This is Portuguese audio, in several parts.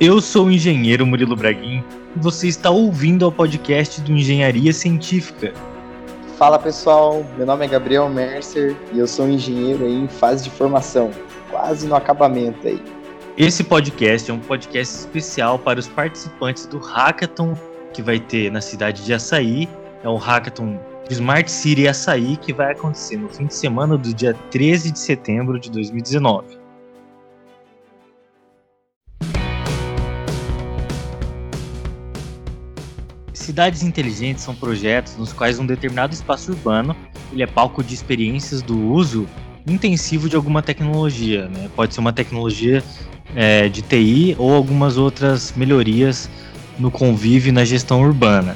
Eu sou o engenheiro Murilo Braguin e você está ouvindo ao podcast do Engenharia Científica. Fala pessoal, meu nome é Gabriel Mercer e eu sou um engenheiro aí em fase de formação, quase no acabamento aí. Esse podcast é um podcast especial para os participantes do Hackathon que vai ter na cidade de Açaí. É o Hackathon Smart City Açaí que vai acontecer no fim de semana do dia 13 de setembro de 2019. Cidades inteligentes são projetos nos quais um determinado espaço urbano ele é palco de experiências do uso intensivo de alguma tecnologia. Né? Pode ser uma tecnologia é, de TI ou algumas outras melhorias no convívio e na gestão urbana.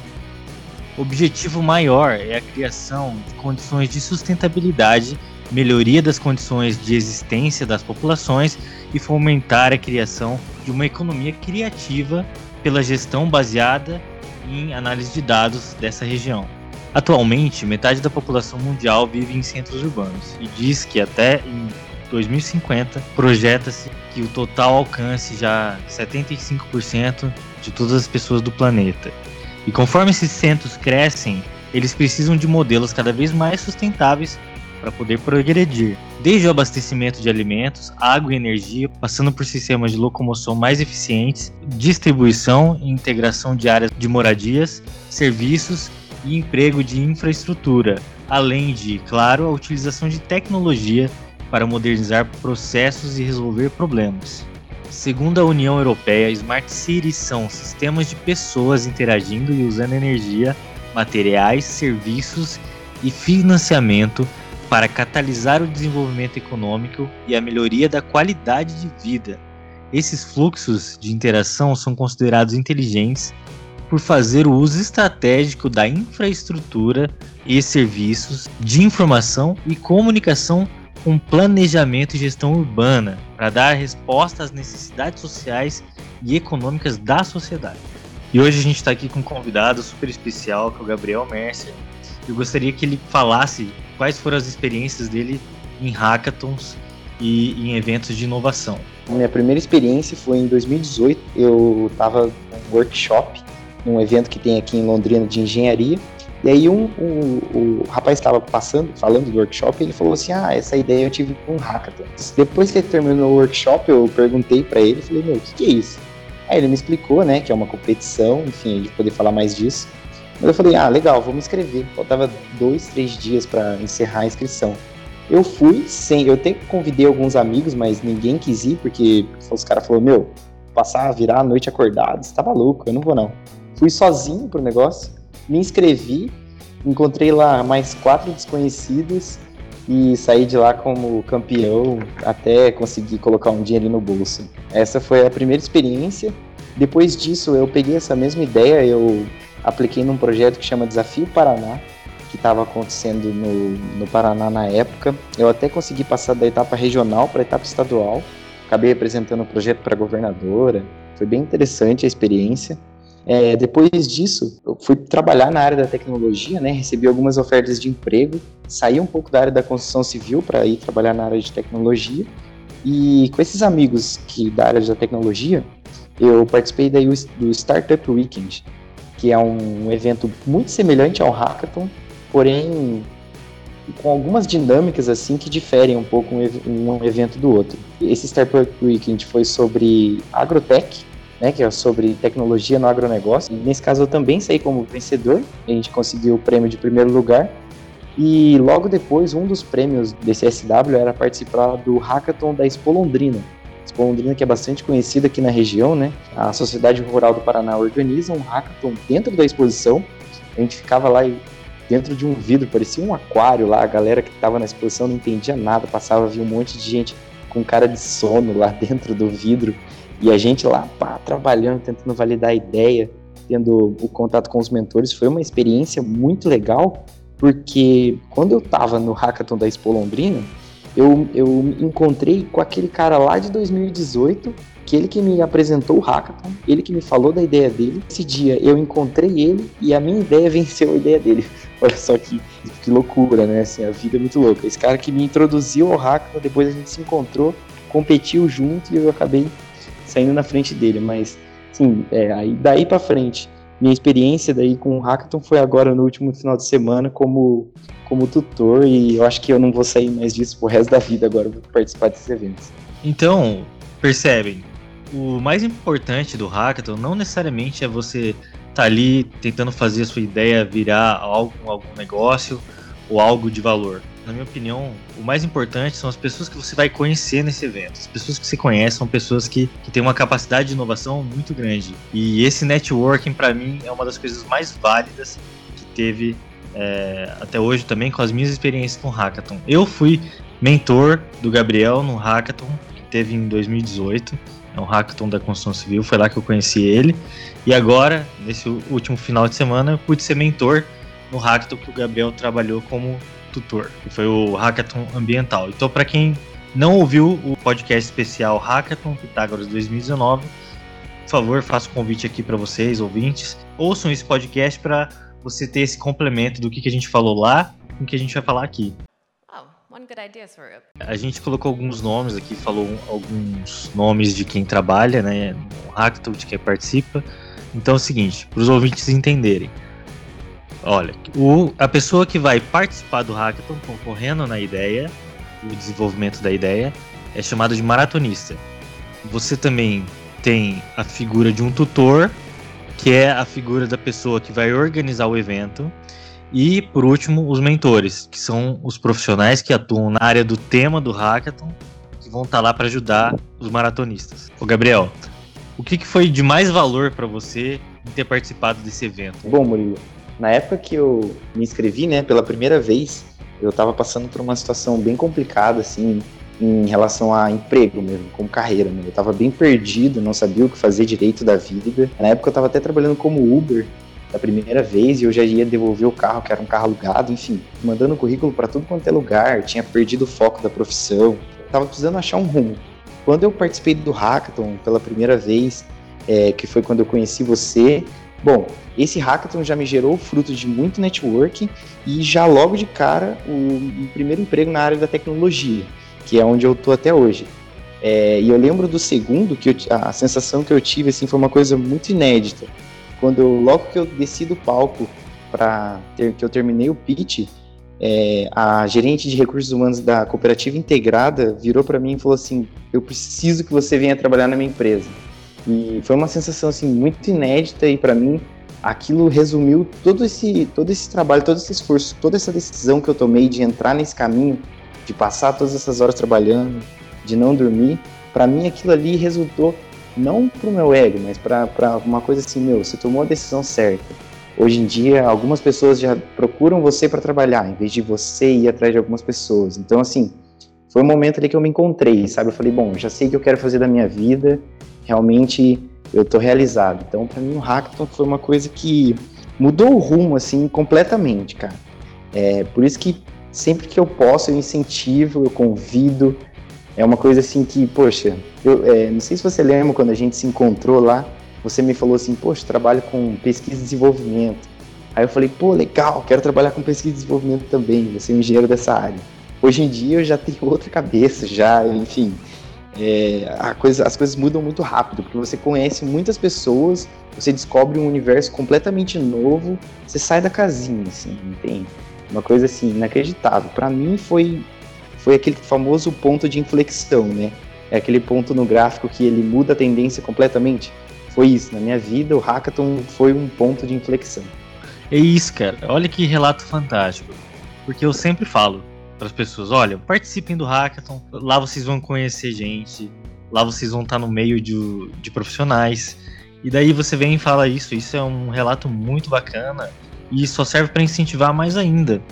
O objetivo maior é a criação de condições de sustentabilidade, melhoria das condições de existência das populações e fomentar a criação de uma economia criativa pela gestão baseada em análise de dados dessa região. Atualmente, metade da população mundial vive em centros urbanos e diz que até em 2050 projeta-se que o total alcance já 75% de todas as pessoas do planeta. E conforme esses centros crescem, eles precisam de modelos cada vez mais sustentáveis para poder progredir, desde o abastecimento de alimentos, água e energia, passando por sistemas de locomoção mais eficientes, distribuição e integração de áreas de moradias, serviços e emprego de infraestrutura, além de, claro, a utilização de tecnologia para modernizar processos e resolver problemas. Segundo a União Europeia, Smart Cities são sistemas de pessoas interagindo e usando energia, materiais, serviços e financiamento para catalisar o desenvolvimento econômico e a melhoria da qualidade de vida. Esses fluxos de interação são considerados inteligentes por fazer o uso estratégico da infraestrutura e serviços de informação e comunicação com planejamento e gestão urbana para dar resposta às necessidades sociais e econômicas da sociedade. E hoje a gente está aqui com um convidado super especial, que é o Gabriel Mercer. Eu gostaria que ele falasse quais foram as experiências dele em hackathons e em eventos de inovação. Minha primeira experiência foi em 2018. Eu estava num workshop, num evento que tem aqui em Londrina de engenharia. E aí um, um, o rapaz estava passando, falando do workshop, e ele falou assim, ah, essa ideia eu tive com um hackathon. Depois que ele terminou o workshop, eu perguntei para ele, falei, meu, o que, que é isso? Aí ele me explicou, né, que é uma competição, enfim, a gente poder falar mais disso. Mas eu falei, ah, legal, vou me inscrever. Faltava dois, três dias para encerrar a inscrição. Eu fui sem, eu até convidei alguns amigos, mas ninguém quis ir, porque os caras falaram, meu, passar, virar a noite acordado, você tá maluco, eu não vou não. Fui sozinho pro negócio, me inscrevi, encontrei lá mais quatro desconhecidos e saí de lá como campeão até conseguir colocar um dinheiro no bolso. Essa foi a primeira experiência. Depois disso, eu peguei essa mesma ideia, eu apliquei num projeto que chama Desafio Paraná, que estava acontecendo no, no Paraná na época. Eu até consegui passar da etapa regional para a etapa estadual. Acabei apresentando o projeto para a governadora. Foi bem interessante a experiência. É, depois disso, eu fui trabalhar na área da tecnologia, né? Recebi algumas ofertas de emprego, saí um pouco da área da construção civil para ir trabalhar na área de tecnologia. E com esses amigos que da área da tecnologia, eu participei daí do Startup Weekend, que é um evento muito semelhante ao Hackathon, porém com algumas dinâmicas assim que diferem um pouco um, evento do outro. Esse Startup Weekend foi sobre agrotech, né, que é sobre tecnologia no agronegócio. E nesse caso eu também saí como vencedor, a gente conseguiu o prêmio de primeiro lugar. E logo depois, um dos prêmios desse SW era participar do Hackathon da Expo Londrina, Londrina, que é bastante conhecida aqui na região, né? A Sociedade Rural do Paraná organiza um hackathon dentro da exposição. A gente ficava lá dentro de um vidro, parecia um aquário lá. A galera que estava na exposição não entendia nada, passava, via um monte de gente com cara de sono lá dentro do vidro. E a gente lá, pá, trabalhando, tentando validar a ideia, tendo o contato com os mentores. Foi uma experiência muito legal, porque quando eu estava no hackathon da Expo Londrina, eu, eu encontrei com aquele cara lá de 2018, que ele que me apresentou o Hackathon, ele que me falou da ideia dele. Esse dia eu encontrei ele e a minha ideia venceu a ideia dele. Olha só que, que loucura, né? Assim, a vida é muito louca. Esse cara que me introduziu ao Hackathon, depois a gente se encontrou, competiu junto e eu acabei saindo na frente dele, mas sim, é, aí daí para frente, minha experiência daí com o Hackathon foi agora no último final de semana como como tutor e eu acho que eu não vou sair mais disso pro resto da vida agora vou participar desses eventos. Então, percebem, o mais importante do Hackathon não necessariamente é você estar tá ali tentando fazer a sua ideia virar algo, algum negócio ou algo de valor na minha opinião, o mais importante são as pessoas que você vai conhecer nesse evento. As pessoas que você conhece são pessoas que, que têm uma capacidade de inovação muito grande. E esse networking, para mim, é uma das coisas mais válidas que teve é, até hoje também com as minhas experiências com Hackathon. Eu fui mentor do Gabriel no Hackathon, que teve em 2018. É um hackathon da construção civil, foi lá que eu conheci ele. E agora, nesse último final de semana, eu pude ser mentor no hackathon que o Gabriel trabalhou como tutor, que foi o Hackathon Ambiental. Então, para quem não ouviu o podcast especial Hackathon Pitágoras 2019, por favor, faço um convite aqui para vocês, ouvintes, ouçam esse podcast para você ter esse complemento do que, que a gente falou lá com o que a gente vai falar aqui. Oh, a gente colocou alguns nomes aqui, falou alguns nomes de quem trabalha, né, no Hackathon, de quem participa. Então é o seguinte, para os ouvintes entenderem. Olha, o, a pessoa que vai participar do hackathon, concorrendo na ideia, o desenvolvimento da ideia, é chamada de maratonista. Você também tem a figura de um tutor, que é a figura da pessoa que vai organizar o evento. E, por último, os mentores, que são os profissionais que atuam na área do tema do hackathon, que vão estar lá para ajudar os maratonistas. Ô, Gabriel, o que, que foi de mais valor para você em ter participado desse evento? Bom, Murilo, na época que eu me inscrevi, né, pela primeira vez, eu estava passando por uma situação bem complicada, assim, em relação a emprego mesmo, como carreira, né? Eu estava bem perdido, não sabia o que fazer direito da vida. Na época eu estava até trabalhando como Uber da primeira vez e eu já ia devolver o carro, que era um carro alugado, enfim, mandando currículo para tudo quanto é lugar, tinha perdido o foco da profissão, estava precisando achar um rumo. Quando eu participei do Hackathon pela primeira vez, é, que foi quando eu conheci você, Bom, esse hackathon já me gerou fruto de muito networking e já logo de cara o, primeiro emprego na área da tecnologia, que é onde eu tô até hoje. É, e eu lembro do segundo que eu, a sensação que eu tive assim foi uma coisa muito inédita. Quando eu, logo que eu desci do palco para que eu terminei o pitch, é, a gerente de recursos humanos da cooperativa integrada virou para mim e falou assim: "Eu preciso que você venha trabalhar na minha empresa". E foi uma sensação assim muito inédita e para mim aquilo resumiu todo esse todo esse trabalho, todo esse esforço, toda essa decisão que eu tomei de entrar nesse caminho, de passar todas essas horas trabalhando, de não dormir. Para mim aquilo ali resultou não pro meu ego, mas para uma coisa assim, meu, você tomou a decisão certa. Hoje em dia, algumas pessoas já procuram você para trabalhar, em vez de você ir atrás de algumas pessoas. Então, assim, foi um momento ali que eu me encontrei, sabe? Eu falei, bom, já sei o que eu quero fazer da minha vida, realmente eu tô realizado. Então, para mim, o hackathon foi uma coisa que mudou o rumo, assim, completamente, cara. É, por isso que sempre que eu posso, eu incentivo, eu convido. É uma coisa assim que, poxa, eu é, não sei se você lembra quando a gente se encontrou lá, você me falou assim, poxa, trabalho com pesquisa e desenvolvimento. Aí eu falei, pô, legal, quero trabalhar com pesquisa e desenvolvimento também, vou ser um engenheiro dessa área. Hoje em dia eu já tenho outra cabeça, já, enfim, é, coisa, as coisas mudam muito rápido, porque você conhece muitas pessoas, você descobre um universo completamente novo, você sai da casinha, assim, entende? Uma coisa assim, inacreditável. Para mim foi, foi aquele famoso ponto de inflexão, né? É aquele ponto no gráfico que ele muda a tendência completamente. Foi isso, na minha vida o Hackathon foi um ponto de inflexão. É isso, cara. Olha que relato fantástico. Porque eu sempre falo, para as pessoas: olha, participem do hackathon, lá vocês vão conhecer gente, lá vocês vão estar no meio de, de profissionais. E daí você vem e fala isso, isso é um relato muito bacana e só serve para incentivar mais ainda.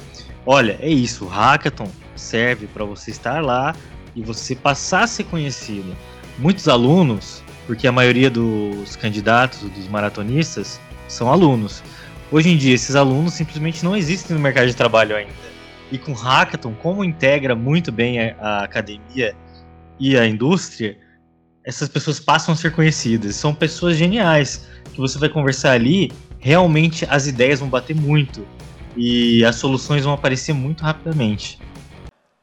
Olha, é isso, o hackathon serve para você estar lá e você passar a ser conhecido. Muitos alunos, porque a maioria dos candidatos, dos maratonistas, são alunos. Hoje em dia, esses alunos simplesmente não existem no mercado de trabalho ainda. E com Hackathon, como integra muito bem a, a academia e a indústria, essas pessoas passam a ser conhecidas. São pessoas geniais que você vai conversar ali, realmente as ideias vão bater muito e as soluções vão aparecer muito rapidamente.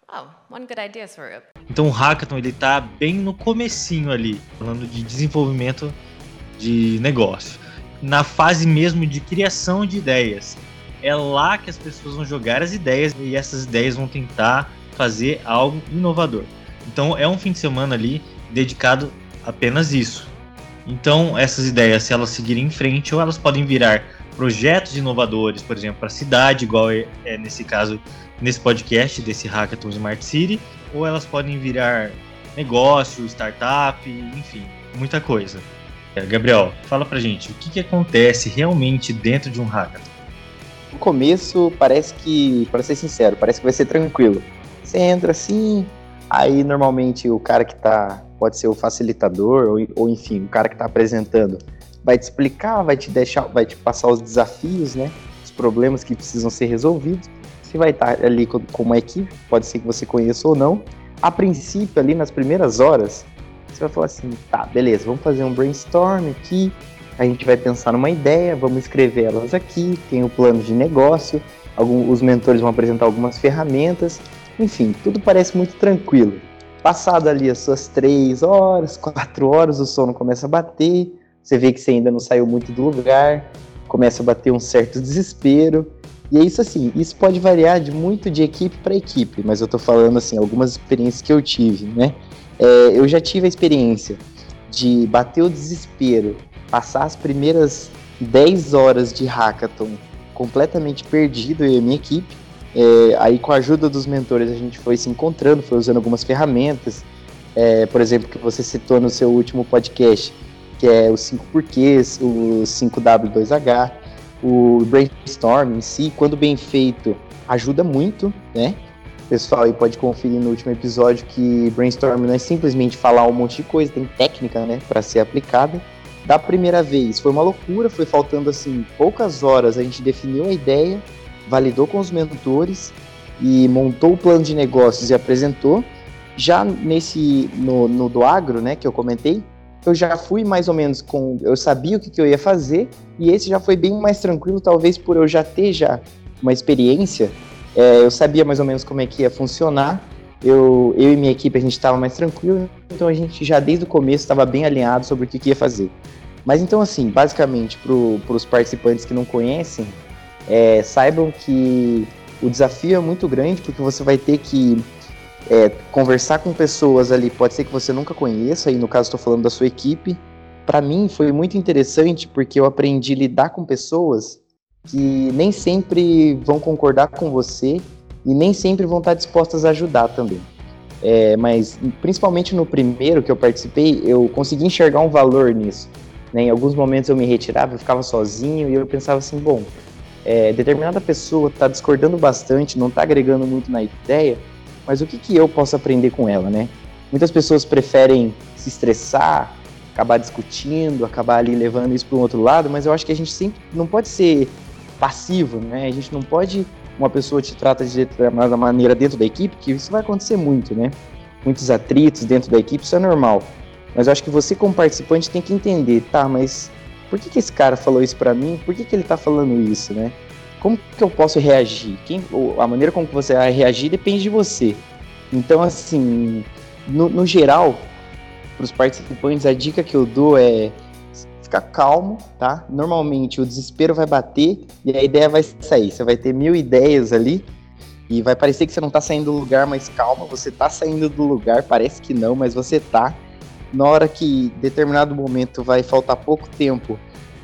Oh, one good idea, Swarup. Então o hackathon ele tá bem no comecinho ali, falando de desenvolvimento de negócio, na fase mesmo de criação de ideias. É lá que as pessoas vão jogar as ideias e essas ideias vão tentar fazer algo inovador. Então é um fim de semana ali dedicado apenas isso. Então essas ideias, se elas seguirem em frente, ou elas podem virar projetos inovadores, por exemplo, para a cidade, igual é, é, nesse caso, nesse podcast desse Hackathon Smart City, ou elas podem virar negócio, startup, enfim, muita coisa. É, Gabriel, fala pra gente, o que, que acontece realmente dentro de um hackathon? No começo, parece que, para ser sincero, parece que vai ser tranquilo. Você entra assim, aí normalmente o cara que tá, pode ser o facilitador, ou, ou enfim, o cara que tá apresentando, vai te explicar, vai te deixar, vai te passar os desafios, né? Os problemas que precisam ser resolvidos. Você vai estar ali com, com uma equipe, pode ser que você conheça ou não. A princípio, ali nas primeiras horas, você vai falar assim, tá, beleza, vamos fazer um brainstorm aqui, a gente vai pensar numa ideia, vamos escrever elas aqui, tem o plano de negócio, algum, os mentores vão apresentar algumas ferramentas, enfim, tudo parece muito tranquilo. Passado ali as suas três horas, quatro horas, o sono começa a bater, você vê que você ainda não saiu muito do lugar, começa a bater um certo desespero. E é isso assim, isso pode variar de muito de equipe para equipe, mas eu tô falando assim, algumas experiências que eu tive, né? É, eu já tive a experiência de bater o desespero, passar as primeiras 10 horas de hackathon completamente perdido, eu e a minha equipe. É, aí, com a ajuda dos mentores, a gente foi se encontrando, foi usando algumas ferramentas. É, por exemplo, que você citou no seu último podcast, que é os 5 porquês, o 5W2H, o brainstorm em si, quando bem feito, ajuda muito, né? Pessoal aí pode conferir no último episódio que brainstorm não é simplesmente falar um monte de coisa, tem técnica, né, para ser aplicada. Da primeira vez foi uma loucura, foi faltando assim poucas horas, a gente definiu a ideia, validou com os mentores e montou o plano de negócios e apresentou. Já nesse no, no do agro, né, que eu comentei, eu já fui mais ou menos com. Eu sabia o que, que eu ia fazer, e esse já foi bem mais tranquilo, talvez por eu já ter já uma experiência. É, eu sabia mais ou menos como é que ia funcionar. Eu, eu e minha equipe a gente estava mais tranquilo, então a gente já desde o começo estava bem alinhado sobre o que, que ia fazer. Mas então, assim, basicamente, para os participantes que não conhecem, é, saibam que o desafio é muito grande, porque você vai ter que é, conversar com pessoas ali, pode ser que você nunca conheça, e no caso estou falando da sua equipe. Para mim foi muito interessante porque eu aprendi a lidar com pessoas que nem sempre vão concordar com você e nem sempre vão estar dispostas a ajudar também. É, mas principalmente no primeiro que eu participei, eu consegui enxergar um valor nisso. Né? Em alguns momentos eu me retirava, eu ficava sozinho e eu pensava assim, bom, é, determinada pessoa está discordando bastante, não está agregando muito na ideia, mas o que, que eu posso aprender com ela, né? Muitas pessoas preferem se estressar, acabar discutindo, acabar ali levando isso para um outro lado, mas eu acho que a gente sempre não pode ser passivo, né? A gente não pode uma pessoa te trata de determinada maneira dentro da equipe, que isso vai acontecer muito, né? Muitos atritos dentro da equipe, isso é normal. Mas eu acho que você como participante tem que entender, tá, mas por que, que esse cara falou isso para mim? Por que, que ele tá falando isso, né? como que eu posso reagir? Quem, a maneira como você vai reagir depende de você. Então, assim, no, no geral, para os participantes, a dica que eu dou é ficar calmo, tá? Normalmente o desespero vai bater e a ideia vai sair. Você vai ter mil ideias ali e vai parecer que você não está saindo do lugar, mas calma, você está saindo do lugar, parece que não, mas você tá. Na hora que determinado momento vai faltar pouco tempo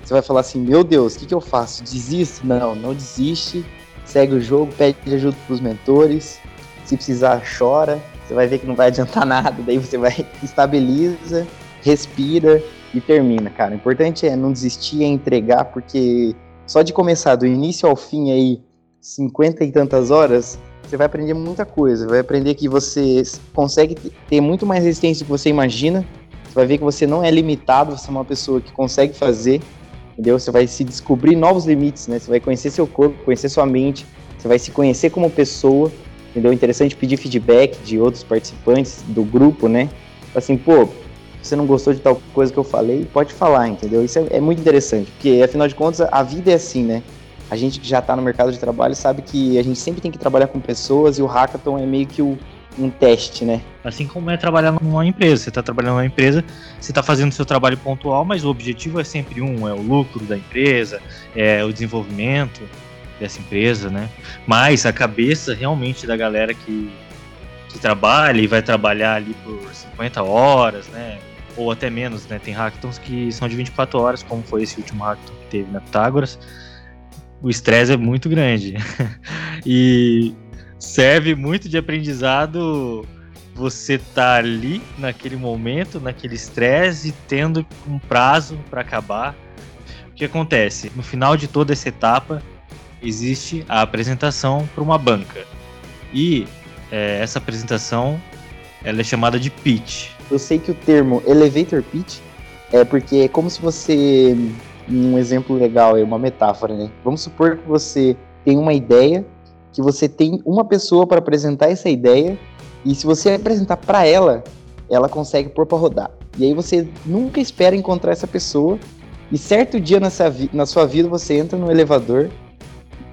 você vai falar assim: meu Deus, o que, que eu faço? Desisto? Não, não desiste. Segue o jogo, pede ajuda para os mentores. Se precisar, chora. Você vai ver que não vai adiantar nada. Daí você vai, estabiliza, respira e termina, cara. O importante é não desistir, é entregar, porque só de começar do início ao fim aí, 50 e tantas horas, você vai aprender muita coisa. Vai aprender que você consegue ter muito mais resistência do que você imagina. Você vai ver que você não é limitado, você é uma pessoa que consegue fazer entendeu? Você vai se descobrir novos limites, né? Você vai conhecer seu corpo, conhecer sua mente, você vai se conhecer como pessoa, entendeu? Interessante pedir feedback de outros participantes do grupo, né? Assim, pô, você não gostou de tal coisa que eu falei, pode falar, entendeu? Isso é, é muito interessante, porque afinal de contas a vida é assim, né? A gente que já está no mercado de trabalho sabe que a gente sempre tem que trabalhar com pessoas e o hackathon é meio que o, um teste, né? Assim como é trabalhar numa empresa. Você está trabalhando numa empresa, você está fazendo seu trabalho pontual, mas o objetivo é sempre um, é o lucro da empresa, é o desenvolvimento dessa empresa, né? Mas a cabeça realmente da galera que, que trabalha e vai trabalhar ali por 50 horas, né? Ou até menos, né? Tem hackathons que são de 24 horas, como foi esse último hackathon que teve na Pitágoras. O estresse é muito grande. e serve muito de aprendizado você tá ali naquele momento, naquele estresse, tendo um prazo para acabar. O que acontece? No final de toda essa etapa, existe a apresentação para uma banca. E é, essa apresentação ela é chamada de pitch. Eu sei que o termo elevator pitch é porque é como se você. Um exemplo legal é uma metáfora, né? Vamos supor que você tem uma ideia que você tem uma pessoa para apresentar essa ideia e se você apresentar para ela, ela consegue pôr para rodar. E aí você nunca espera encontrar essa pessoa e certo dia nessa na sua vida você entra no elevador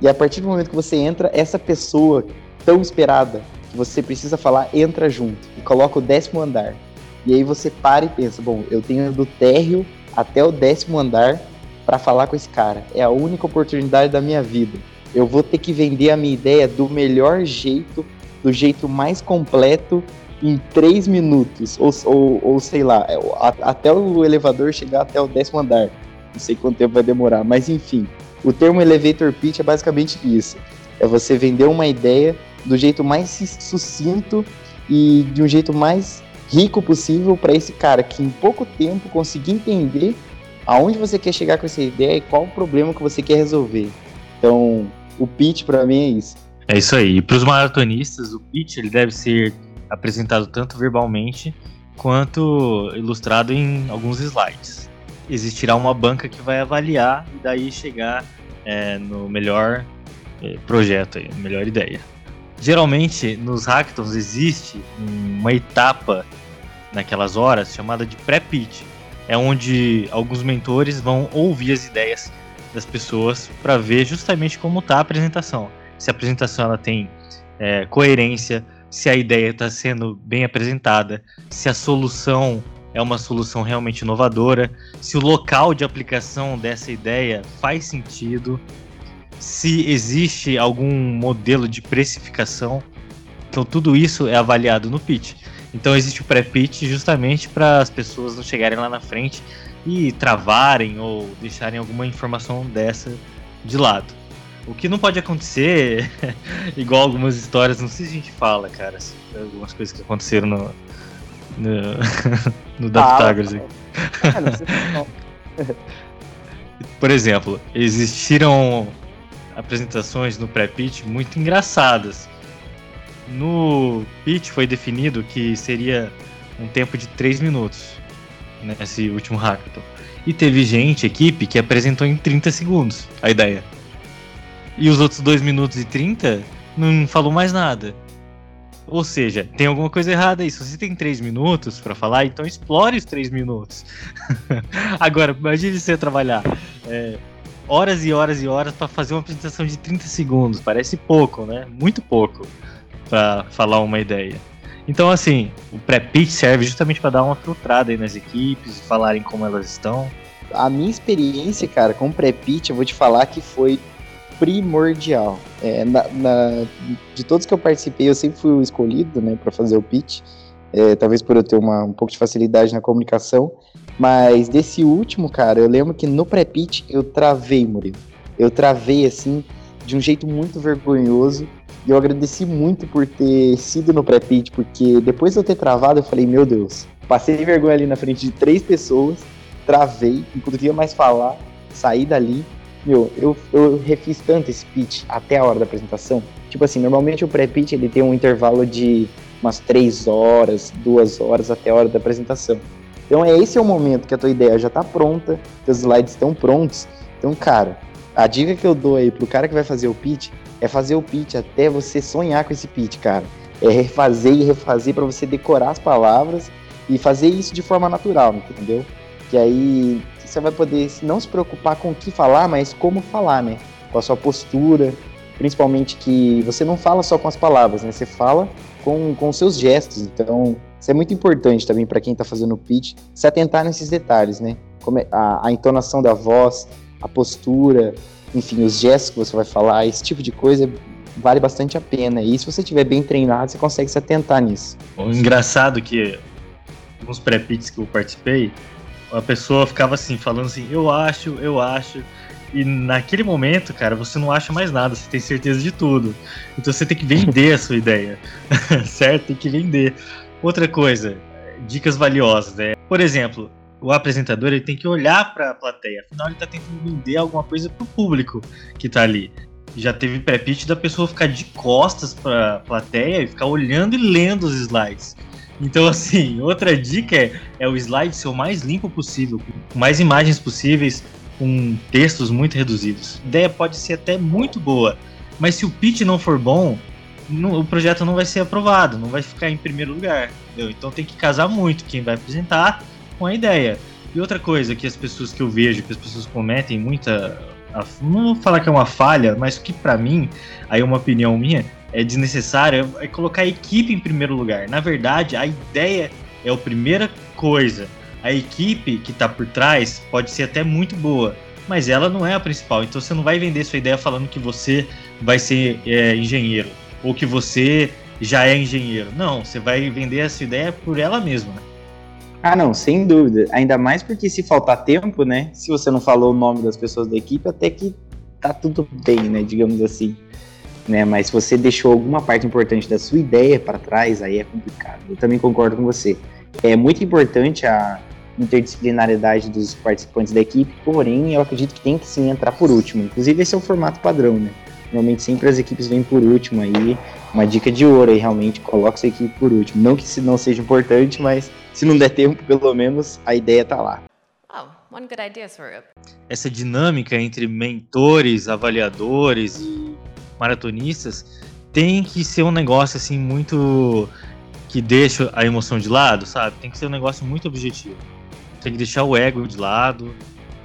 e a partir do momento que você entra, essa pessoa tão esperada que você precisa falar entra junto e coloca o décimo andar. E aí você para e pensa, bom, eu tenho do térreo até o décimo andar para falar com esse cara. É a única oportunidade da minha vida eu vou ter que vender a minha ideia do melhor jeito, do jeito mais completo, em três minutos, ou, ou, ou sei lá, é, até o elevador chegar até o décimo andar. Não sei quanto tempo vai demorar, mas enfim. O termo elevator pitch é basicamente isso. É você vender uma ideia do jeito mais sucinto e de um jeito mais rico possível para esse cara que em pouco tempo conseguir entender aonde você quer chegar com essa ideia e qual o problema que você quer resolver. Então, o pitch para mim é isso. É isso aí. E para os maratonistas, o pitch ele deve ser apresentado tanto verbalmente quanto ilustrado em alguns slides. Existirá uma banca que vai avaliar e daí chegar é, no melhor é, projeto, aí, melhor ideia. Geralmente nos hackathons existe uma etapa naquelas horas chamada de pré-pitch. É onde alguns mentores vão ouvir as ideias das pessoas para ver justamente como está a apresentação. Se a apresentação ela tem é, coerência, se a ideia está sendo bem apresentada, se a solução é uma solução realmente inovadora, se o local de aplicação dessa ideia faz sentido, se existe algum modelo de precificação. Então tudo isso é avaliado no pitch. Então existe o pré-pitch justamente para as pessoas não chegarem lá na frente e travarem ou deixarem alguma informação dessa de lado. O que não pode acontecer, igual algumas histórias, não sei se a gente fala, cara, algumas coisas que aconteceram no, no, no Pythagoras. Ah, Por exemplo, existiram apresentações no pré-pitch muito engraçadas. No pitch foi definido que seria um tempo de 3 minutos nesse último hackathon. E teve gente, equipe, que apresentou em 30 segundos a ideia. E os outros 2 minutos e 30 não falou mais nada. Ou seja, tem alguma coisa errada aí. Se você tem 3 minutos para falar, então explore os 3 minutos. Agora, imagine você trabalhar é, horas e horas e horas para fazer uma apresentação de 30 segundos. Parece pouco, né? Muito pouco para falar uma ideia. Então, assim, o pré-pitch serve justamente para dar uma filtrada aí nas equipes, falarem como elas estão. A minha experiência, cara, com pré-pitch, eu vou te falar que foi primordial. É, na, na, de todos que eu participei, eu sempre fui o escolhido, né, para fazer o pitch. É, talvez por eu ter uma, um pouco de facilidade na comunicação. Mas desse último, cara, eu lembro que no pré-pitch eu travei, Murilo. Eu travei, assim, de um jeito muito vergonhoso. E eu agradeci muito por ter sido no pré-pitch, porque depois de eu ter travado, eu falei, meu Deus, passei vergonha ali na frente de três pessoas, travei, não podia mais falar, saí dali. Meu, eu, eu refiz tanto esse pitch até a hora da apresentação. Tipo assim, normalmente o pré-pitch ele tem um intervalo de umas três horas, duas horas até a hora da apresentação. Então é esse é o momento que a tua ideia já está pronta, teus slides estão prontos. Então, cara, a dica que eu dou aí pro cara que vai fazer o pitch é fazer o pitch até você sonhar com esse pitch, cara. É refazer e refazer para você decorar as palavras e fazer isso de forma natural, entendeu? Que aí você vai poder não se preocupar com o que falar, mas como falar, né? Com a sua postura, principalmente que você não fala só com as palavras, né? Você fala com, com seus gestos. Então, isso é muito importante também para quem está fazendo o pitch, se atentar nesses detalhes, né? É, a, a entonação da voz, a postura, enfim, os gestos que você vai falar, esse tipo de coisa vale bastante a pena. E se você estiver bem treinado, você consegue se atentar nisso. O engraçado que alguns pré-pits que eu participei, a pessoa ficava assim, falando assim, eu acho, eu acho. E naquele momento, cara, você não acha mais nada, você tem certeza de tudo. Então você tem que vender a sua ideia, certo? Tem que vender. Outra coisa, dicas valiosas, né? Por exemplo, o apresentador ele tem que olhar para a plateia, afinal ele está tentando vender alguma coisa para o público que está ali. Já teve pré-pitch da pessoa ficar de costas para a plateia e ficar olhando e lendo os slides. Então, assim, outra dica é, é o slide ser o mais limpo possível, com mais imagens possíveis, com textos muito reduzidos. A ideia pode ser até muito boa, mas se o pitch não for bom, o projeto não vai ser aprovado, não vai ficar em primeiro lugar. Entendeu? Então tem que casar muito quem vai apresentar com a ideia. E outra coisa que as pessoas que eu vejo, que as pessoas cometem muita. Não vou falar que é uma falha, mas que para mim, aí é uma opinião minha, é desnecessária, é colocar a equipe em primeiro lugar. Na verdade, a ideia é a primeira coisa. A equipe que está por trás pode ser até muito boa, mas ela não é a principal. Então você não vai vender sua ideia falando que você vai ser é, engenheiro ou que você já é engenheiro. Não, você vai vender essa ideia por ela mesma. Ah, não, sem dúvida. Ainda mais porque se faltar tempo, né? Se você não falou o nome das pessoas da equipe, até que tá tudo bem, né? Digamos assim. Né? Mas se você deixou alguma parte importante da sua ideia para trás, aí é complicado. Eu também concordo com você. É muito importante a interdisciplinariedade dos participantes da equipe, porém eu acredito que tem que sim entrar por último. Inclusive esse é o formato padrão, né? Normalmente sempre as equipes vêm por último aí. Uma dica de ouro aí, realmente, coloque sua equipe por último. Não que isso não seja importante, mas se não der tempo, pelo menos a ideia tá lá. Oh, one good idea, Essa dinâmica entre mentores, avaliadores e maratonistas tem que ser um negócio assim muito que deixa a emoção de lado, sabe? Tem que ser um negócio muito objetivo. Tem que deixar o ego de lado.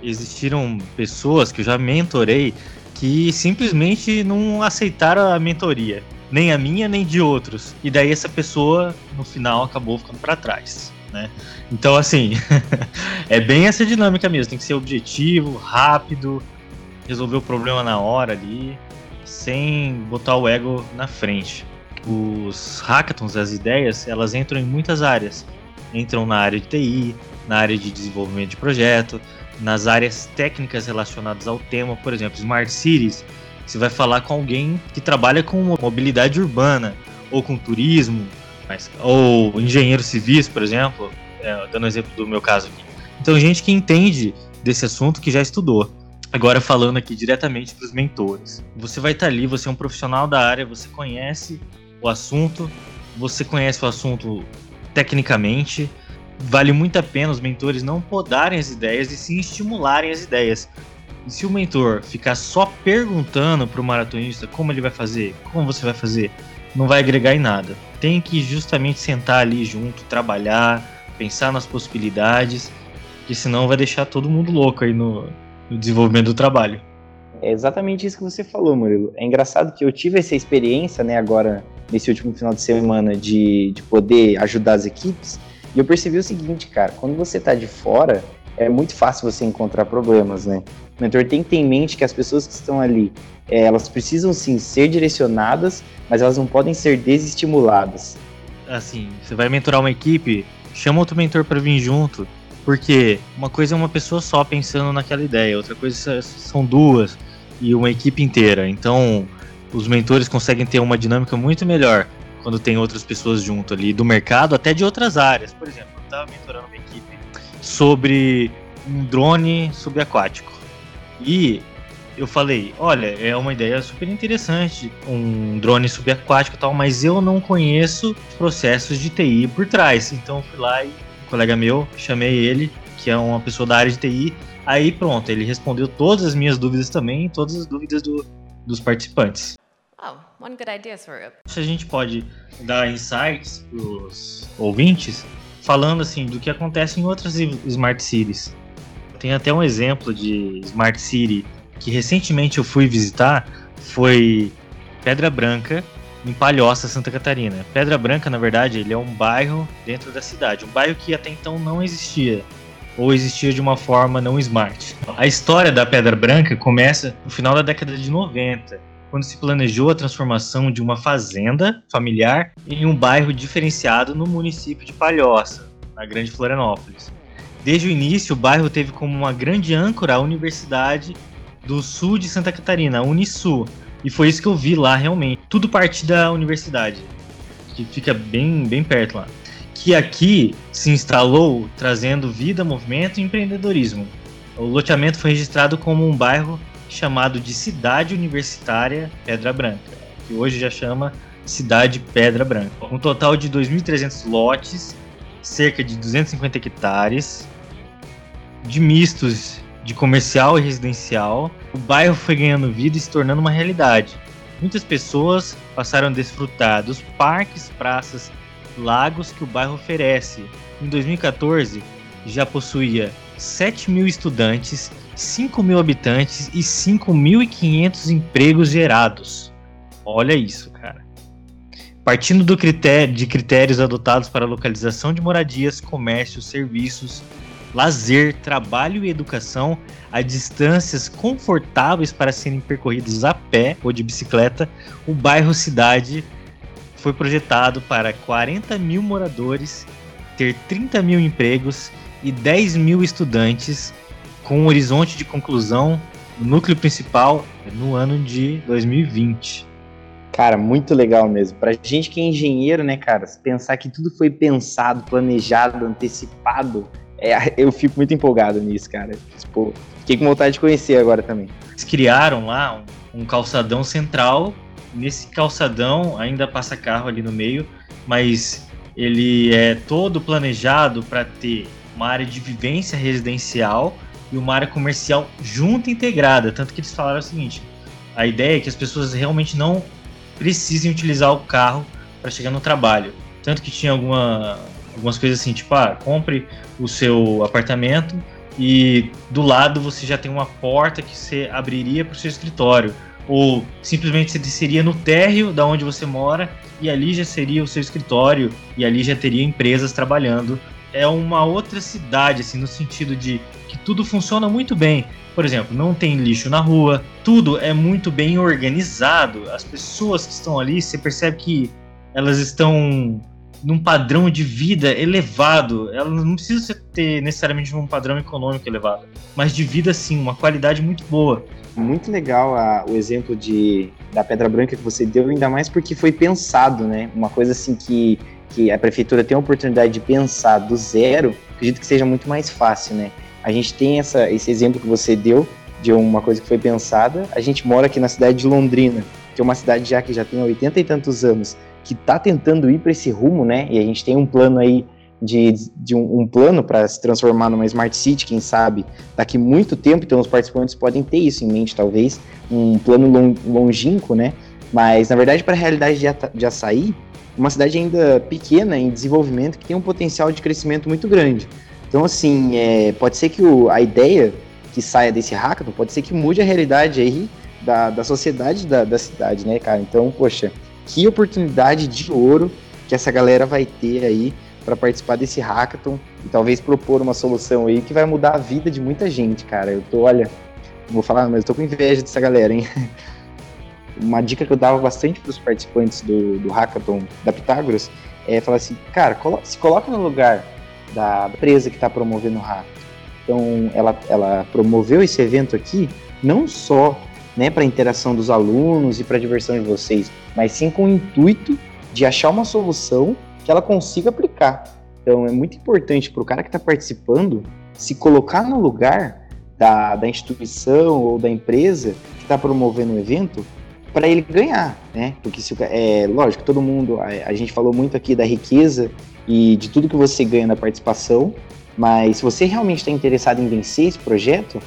Existiram pessoas que eu já mentorei que simplesmente não aceitaram a mentoria, nem a minha nem de outros. E daí essa pessoa no final acabou ficando para trás, né? Então assim, é bem essa dinâmica mesmo, tem que ser objetivo, rápido, resolver o problema na hora ali, sem botar o ego na frente. Os hackathons, as ideias, elas entram em muitas áreas. Entram na área de TI, na área de desenvolvimento de projeto, nas áreas técnicas relacionadas ao tema, por exemplo, Smart Cities, você vai falar com alguém que trabalha com mobilidade urbana ou com turismo, mas, ou engenheiros civis, por exemplo, é, dando exemplo do meu caso aqui. Então, gente que entende desse assunto, que já estudou. Agora, falando aqui diretamente para os mentores. Você vai estar tá ali, você é um profissional da área, você conhece o assunto, você conhece o assunto tecnicamente, vale muito a pena os mentores não podarem as ideias e sim estimularem as ideias. E se o mentor ficar só perguntando para o maratonista como ele vai fazer, como você vai fazer, não vai agregar em nada. Tem que justamente sentar ali junto, trabalhar, pensar nas possibilidades, porque senão vai deixar todo mundo louco aí no, no desenvolvimento do trabalho. É exatamente isso que você falou, Murilo. É engraçado que eu tive essa experiência, né, agora nesse último final de semana, de, de poder ajudar as equipes. E eu percebi o seguinte, cara, quando você tá de fora, é muito fácil você encontrar problemas, né? O mentor tem que ter em mente que as pessoas que estão ali, é, elas precisam sim ser direcionadas, mas elas não podem ser desestimuladas. Assim, você vai mentorar uma equipe, chama outro mentor para vir junto, porque uma coisa é uma pessoa só pensando naquela ideia, outra coisa são duas e uma equipe inteira. Então, os mentores conseguem ter uma dinâmica muito melhor quando tem outras pessoas junto ali do mercado, até de outras áreas. Por exemplo, eu estava mentorando uma equipe sobre um drone subaquático. E eu falei, olha, é uma ideia super interessante, um drone subaquático e tal, mas eu não conheço processos de TI por trás. Então fui lá e um colega meu, chamei ele, que é uma pessoa da área de TI, aí pronto, ele respondeu todas as minhas dúvidas também, todas as dúvidas do, dos participantes. Oh, one good idea, Swarup. A gente pode dar insights para os ouvintes falando assim do que acontece em outras smart cities. Tem até um exemplo de smart city que recentemente eu fui visitar, foi Pedra Branca, em Palhoça, Santa Catarina. Pedra Branca, na verdade, ele é um bairro dentro da cidade, um bairro que até então não existia ou existia de uma forma não smart. A história da Pedra Branca começa no final da década de 90, quando se planejou a transformação de uma fazenda familiar em um bairro diferenciado no município de Palhoça, na Grande Florianópolis. Desde o início, o bairro teve como uma grande âncora a Universidade do Sul de Santa Catarina, a Unisul, e foi isso que eu vi lá realmente. Tudo parte da universidade, que fica bem, bem perto lá que aqui se instalou trazendo vida, movimento e empreendedorismo. O loteamento foi registrado como um bairro chamado de Cidade Universitária Pedra Branca, que hoje já chama Cidade Pedra Branca. Um total de 2.300 lotes, cerca de 250 hectares, de mistos de comercial e residencial. O bairro foi ganhando vida e se tornando uma realidade. Muitas pessoas passaram a desfrutar dos parques, praças lagos que o bairro oferece. Em 2014, já possuía 7 mil estudantes, 5 mil habitantes e 5.500 empregos gerados. Olha isso, cara. Partindo do critério, de critérios adotados para localização de moradias, comércio, serviços, lazer, trabalho e educação a distâncias confortáveis para serem percorridos a pé ou de bicicleta, o bairro Cidade foi projetado para 40 mil moradores, ter 30 mil empregos e 10 mil estudantes, com um horizonte de conclusão no núcleo principal no ano de 2020. Cara, muito legal mesmo. Pra gente que é engenheiro, né, cara, pensar que tudo foi pensado, planejado, antecipado, é, eu fico muito empolgado nisso, cara. Tipo, fiquei com vontade de conhecer agora também. Eles criaram lá um, um calçadão central nesse calçadão ainda passa carro ali no meio, mas ele é todo planejado para ter uma área de vivência residencial e uma área comercial junto integrada. Tanto que eles falaram o seguinte: a ideia é que as pessoas realmente não precisem utilizar o carro para chegar no trabalho. Tanto que tinha alguma, algumas coisas assim, tipo, ah, compre o seu apartamento e do lado você já tem uma porta que você abriria para o seu escritório ou simplesmente desceria no térreo da onde você mora e ali já seria o seu escritório e ali já teria empresas trabalhando. É uma outra cidade, assim, no sentido de que tudo funciona muito bem. Por exemplo, não tem lixo na rua, tudo é muito bem organizado. As pessoas que estão ali, você percebe que elas estão num padrão de vida elevado. Ela não precisa ter necessariamente um padrão econômico elevado, mas de vida sim, uma qualidade muito boa. Muito legal a, o exemplo de, da Pedra Branca que você deu, ainda mais porque foi pensado, né? Uma coisa assim que, que a prefeitura tem a oportunidade de pensar do zero, acredito que seja muito mais fácil, né? A gente tem essa, esse exemplo que você deu de uma coisa que foi pensada. A gente mora aqui na cidade de Londrina, que é uma cidade já que já tem 80 e tantos anos, que está tentando ir para esse rumo, né? E a gente tem um plano aí de, de um, um plano para se transformar numa Smart City, quem sabe, daqui muito tempo, então os participantes podem ter isso em mente, talvez, um plano long, longínquo, né? Mas, na verdade, para a realidade de, de Açaí, uma cidade ainda pequena em desenvolvimento que tem um potencial de crescimento muito grande. Então, assim, é, pode ser que o, a ideia que saia desse hackathon, pode ser que mude a realidade aí da, da sociedade da, da cidade, né, cara? Então, poxa, que oportunidade de ouro que essa galera vai ter aí para participar desse hackathon e talvez propor uma solução aí que vai mudar a vida de muita gente, cara. Eu tô, olha, vou falar, mas eu tô com inveja dessa galera, hein? uma dica que eu dava bastante para os participantes do, do hackathon da Pitágoras é falar assim, cara, se coloca no lugar da empresa que está promovendo o hackathon. Então, ela, ela promoveu esse evento aqui não só né, para a interação dos alunos e para a diversão de vocês, mas sim com o intuito de achar uma solução que ela consiga aplicar. Então é muito importante para o cara que está participando se colocar no lugar da, da instituição ou da empresa que está promovendo o evento para ele ganhar, né? Porque se, é lógico, todo mundo, a, a, gente falou muito aqui da riqueza e de tudo que você ganha na participação, mas se você realmente está interessado em vencer esse projeto,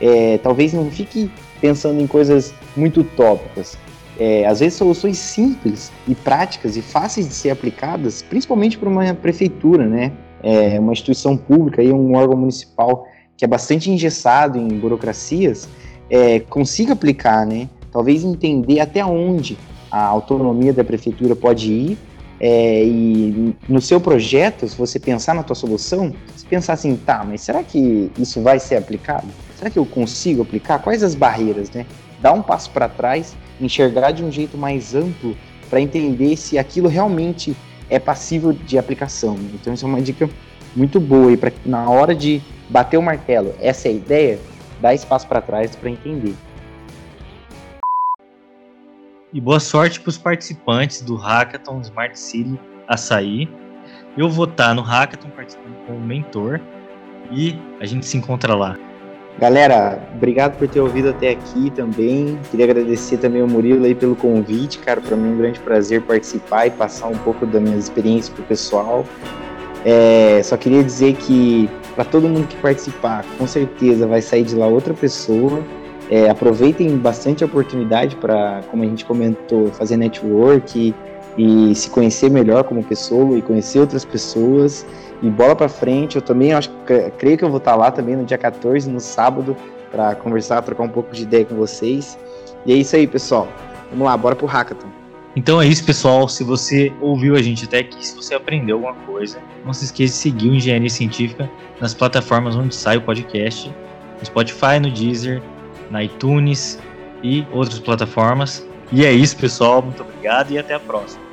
é, talvez não fique pensando em coisas muito utópicas é, às vezes soluções simples e práticas e fáceis de ser aplicadas, principalmente para uma prefeitura, né? É, uma instituição pública e um órgão municipal que é bastante engessado em burocracias, é, consiga aplicar, né? Talvez entender até onde a autonomia da prefeitura pode ir. É, e no seu projeto, se você pensar na tua solução, você pensar assim, tá, mas será que isso vai ser aplicado? Será que eu consigo aplicar? Quais as barreiras, né? Dar um passo para trás, enxergar de um jeito mais amplo para entender se aquilo realmente é passível de aplicação. Então, isso é uma dica muito boa e para na hora de bater o martelo, essa é a ideia, dá espaço para trás para entender. E boa sorte para os participantes do Hackathon Smart City Açaí. Eu vou estar tá no Hackathon participando como mentor e a gente se encontra lá. Galera, obrigado por ter ouvido até aqui também. Queria agradecer também ao Murilo aí pelo convite, cara. Para mim é um grande prazer participar e passar um pouco das minhas experiências pro pessoal. É, só queria dizer que para todo mundo que participar, com certeza vai sair de lá outra pessoa é, aproveitem bastante a oportunidade para, como a gente comentou, fazer network e, se conhecer melhor como pessoa e conhecer outras pessoas e bola para frente. Eu também acho, creio que eu vou estar lá também no dia 14, no sábado, para conversar, trocar um pouco de ideia com vocês. E é isso aí, pessoal. Vamos lá, bora pro hackathon. Então é isso, pessoal. Se você ouviu a gente até aqui, se você aprendeu alguma coisa, não se esqueça de seguir o Engenharia Científica nas plataformas onde sai o podcast, no Spotify, no Deezer, na iTunes e outras plataformas. E é isso, pessoal. Muito obrigado e até a próxima.